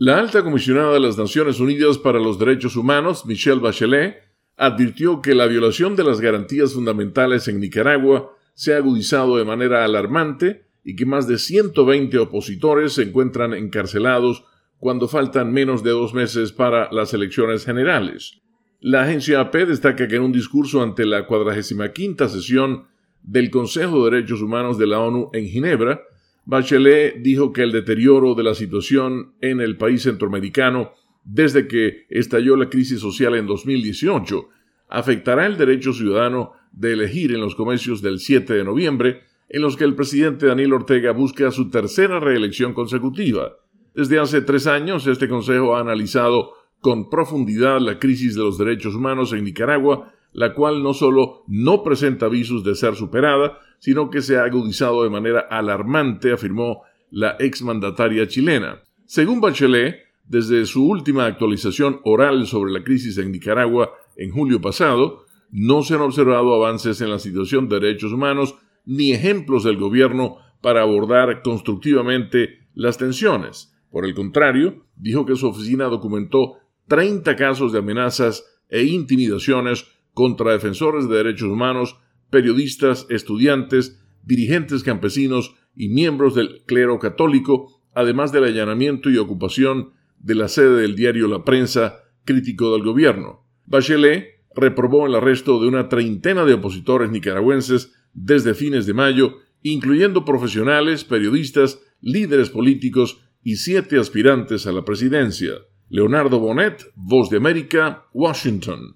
La alta comisionada de las Naciones Unidas para los Derechos Humanos, Michelle Bachelet, advirtió que la violación de las garantías fundamentales en Nicaragua se ha agudizado de manera alarmante y que más de 120 opositores se encuentran encarcelados cuando faltan menos de dos meses para las elecciones generales. La agencia AP destaca que en un discurso ante la 45 sesión del Consejo de Derechos Humanos de la ONU en Ginebra, Bachelet dijo que el deterioro de la situación en el país centroamericano desde que estalló la crisis social en 2018 afectará el derecho ciudadano de elegir en los comicios del 7 de noviembre, en los que el presidente Daniel Ortega busca su tercera reelección consecutiva. Desde hace tres años, este Consejo ha analizado con profundidad la crisis de los derechos humanos en Nicaragua la cual no solo no presenta avisos de ser superada, sino que se ha agudizado de manera alarmante, afirmó la exmandataria chilena. Según Bachelet, desde su última actualización oral sobre la crisis en Nicaragua en julio pasado, no se han observado avances en la situación de derechos humanos ni ejemplos del gobierno para abordar constructivamente las tensiones. Por el contrario, dijo que su oficina documentó 30 casos de amenazas e intimidaciones contra defensores de derechos humanos, periodistas, estudiantes, dirigentes campesinos y miembros del clero católico, además del allanamiento y ocupación de la sede del diario La Prensa, crítico del gobierno. Bachelet reprobó el arresto de una treintena de opositores nicaragüenses desde fines de mayo, incluyendo profesionales, periodistas, líderes políticos y siete aspirantes a la presidencia. Leonardo Bonet, Voz de América, Washington.